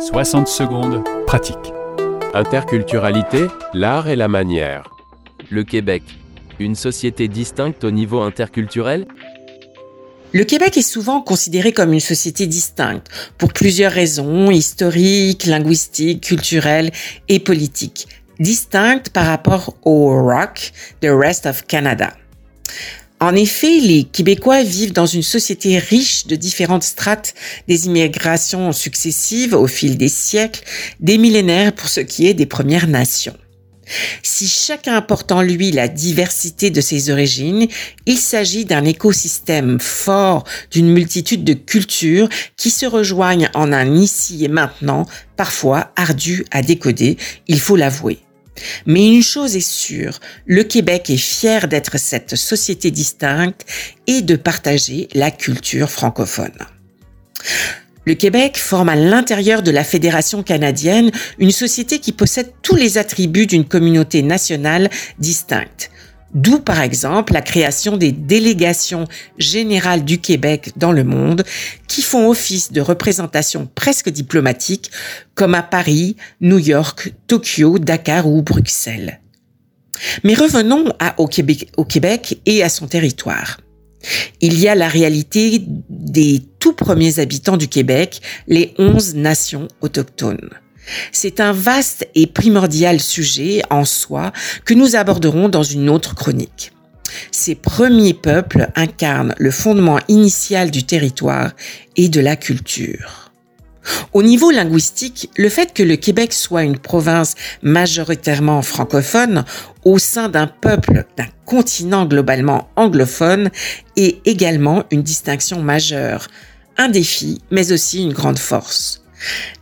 60 secondes, pratique. Interculturalité, l'art et la manière. Le Québec. Une société distincte au niveau interculturel? Le Québec est souvent considéré comme une société distincte pour plusieurs raisons historiques, linguistiques, culturelles et politiques. Distincte par rapport au rock, the rest of Canada. En effet, les Québécois vivent dans une société riche de différentes strates des immigrations successives au fil des siècles, des millénaires pour ce qui est des Premières Nations. Si chacun porte en lui la diversité de ses origines, il s'agit d'un écosystème fort d'une multitude de cultures qui se rejoignent en un ici et maintenant, parfois ardu à décoder, il faut l'avouer. Mais une chose est sûre, le Québec est fier d'être cette société distincte et de partager la culture francophone. Le Québec forme à l'intérieur de la Fédération canadienne une société qui possède tous les attributs d'une communauté nationale distincte. D'où par exemple la création des délégations générales du Québec dans le monde qui font office de représentation presque diplomatique comme à Paris, New York, Tokyo, Dakar ou Bruxelles. Mais revenons au, Québec, au Québec et à son territoire. Il y a la réalité des tout premiers habitants du Québec, les onze nations autochtones. C'est un vaste et primordial sujet en soi que nous aborderons dans une autre chronique. Ces premiers peuples incarnent le fondement initial du territoire et de la culture. Au niveau linguistique, le fait que le Québec soit une province majoritairement francophone au sein d'un peuple, d'un continent globalement anglophone est également une distinction majeure, un défi, mais aussi une grande force.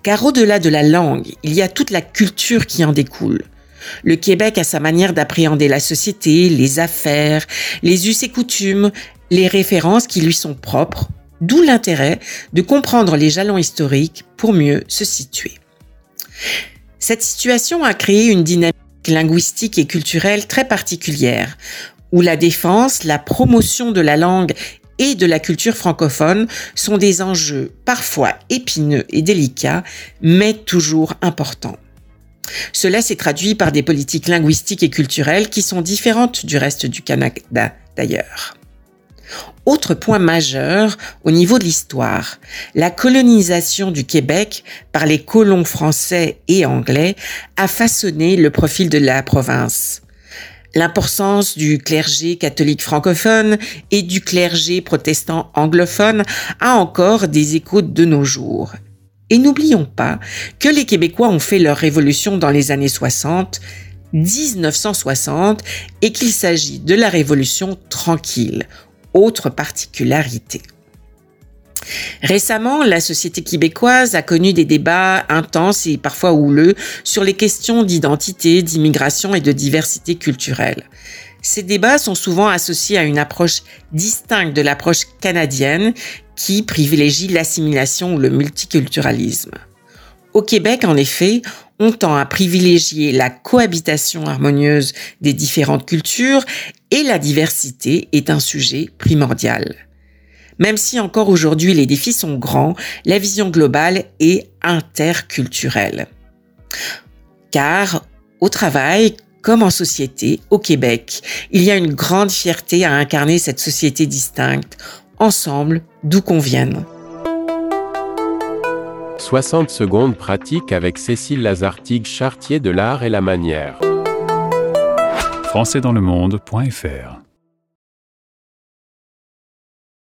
Car au-delà de la langue, il y a toute la culture qui en découle. Le Québec a sa manière d'appréhender la société, les affaires, les us et coutumes, les références qui lui sont propres, d'où l'intérêt de comprendre les jalons historiques pour mieux se situer. Cette situation a créé une dynamique linguistique et culturelle très particulière, où la défense, la promotion de la langue et de la culture francophone sont des enjeux parfois épineux et délicats, mais toujours importants. Cela s'est traduit par des politiques linguistiques et culturelles qui sont différentes du reste du Canada d'ailleurs. Autre point majeur au niveau de l'histoire, la colonisation du Québec par les colons français et anglais a façonné le profil de la province. L'importance du clergé catholique francophone et du clergé protestant anglophone a encore des échos de nos jours. Et n'oublions pas que les Québécois ont fait leur révolution dans les années 60, 1960, et qu'il s'agit de la révolution tranquille. Autre particularité. Récemment, la société québécoise a connu des débats intenses et parfois houleux sur les questions d'identité, d'immigration et de diversité culturelle. Ces débats sont souvent associés à une approche distincte de l'approche canadienne qui privilégie l'assimilation ou le multiculturalisme. Au Québec, en effet, on tend à privilégier la cohabitation harmonieuse des différentes cultures et la diversité est un sujet primordial. Même si encore aujourd'hui les défis sont grands, la vision globale est interculturelle. Car au travail, comme en société, au Québec, il y a une grande fierté à incarner cette société distincte, ensemble, d'où qu'on vienne. 60 secondes pratiques avec Cécile Lazartigue, chartier de l'art et la manière. françaisdanslemonde.fr